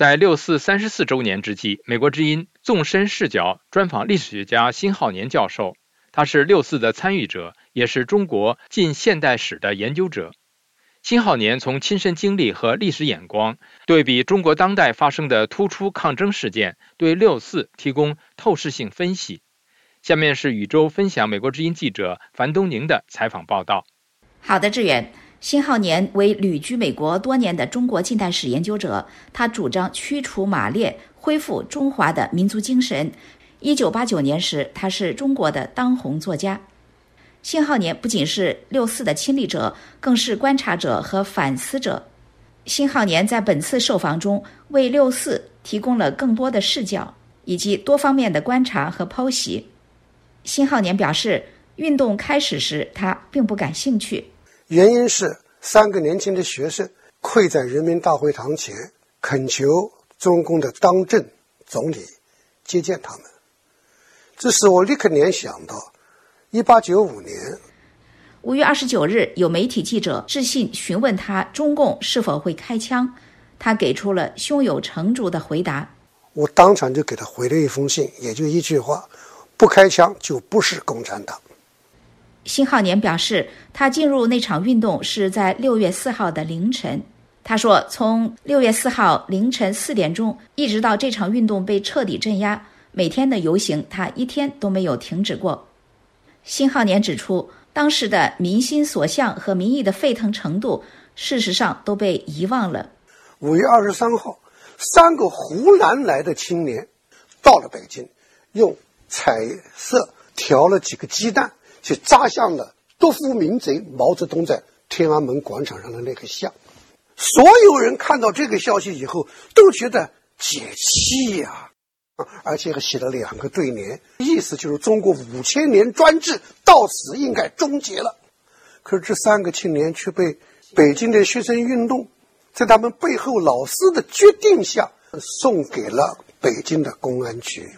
在六四三十四周年之际，美国之音纵深视角专访历史学家辛浩年教授，他是六四的参与者，也是中国近现代史的研究者。辛浩年从亲身经历和历史眼光，对比中国当代发生的突出抗争事件，对六四提供透视性分析。下面是宇宙分享美国之音记者樊东宁的采访报道。好的，志远。辛浩年为旅居美国多年的中国近代史研究者，他主张驱除马列，恢复中华的民族精神。一九八九年时，他是中国的当红作家。辛浩年不仅是六四的亲历者，更是观察者和反思者。辛浩年在本次受访中为六四提供了更多的视角以及多方面的观察和剖析。辛浩年表示，运动开始时他并不感兴趣。原因是三个年轻的学生跪在人民大会堂前，恳求中共的当政总理接见他们。这使我立刻联想到一八九五年五月二十九日，有媒体记者致信询问他中共是否会开枪，他给出了胸有成竹的回答。我当场就给他回了一封信，也就一句话：不开枪就不是共产党。辛浩年表示，他进入那场运动是在六月四号的凌晨。他说，从六月四号凌晨四点钟一直到这场运动被彻底镇压，每天的游行他一天都没有停止过。辛浩年指出，当时的民心所向和民意的沸腾程度，事实上都被遗忘了。五月二十三号，三个湖南来的青年到了北京，用彩色调了几个鸡蛋。就扎向了夺夫民贼毛泽东在天安门广场上的那个像，所有人看到这个消息以后都觉得解气呀，啊而且还写了两个对联，意思就是中国五千年专制到此应该终结了。可是这三个青年却被北京的学生运动在他们背后老师的决定下送给了北京的公安局。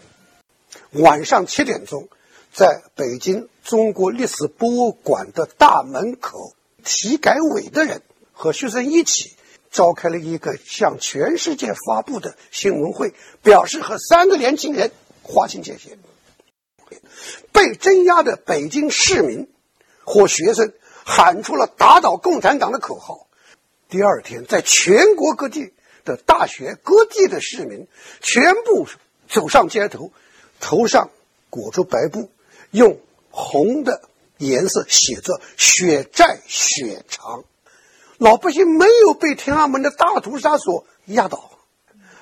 晚上七点钟。在北京中国历史博物馆的大门口，体改委的人和学生一起召开了一个向全世界发布的新闻会，表示和三个年轻人划清界限。被镇压的北京市民或学生喊出了“打倒共产党”的口号。第二天，在全国各地的大学、各地的市民全部走上街头，头上裹着白布。用红的颜色写着“血债血偿”，老百姓没有被天安门的大屠杀所压倒。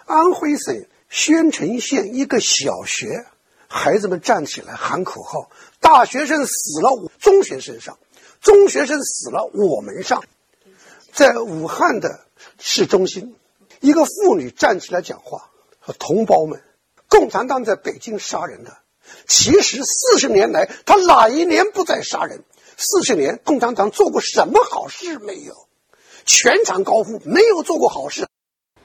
安徽省宣城县一个小学，孩子们站起来喊口号：“大学生死了，中学生上；中学生死了，我们上。”在武汉的市中心，一个妇女站起来讲话：“和同胞们，共产党在北京杀人的。”其实四十年来，他哪一年不在杀人？四十年，共产党做过什么好事没有？全场高呼没有做过好事。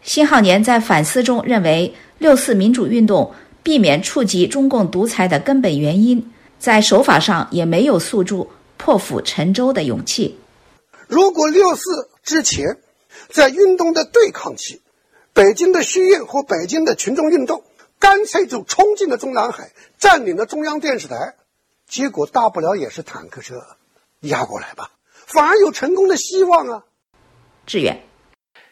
辛浩年在反思中认为，六四民主运动避免触及中共独裁的根本原因，在手法上也没有诉诸破釜沉舟的勇气。如果六四之前，在运动的对抗期，北京的学院和北京的群众运动。干脆就冲进了中南海，占领了中央电视台，结果大不了也是坦克车压过来吧，反而有成功的希望啊！志远，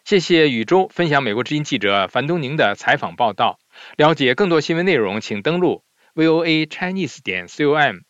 谢谢宇宙分享美国之音记者樊东宁的采访报道。了解更多新闻内容，请登录 voa chinese 点 com。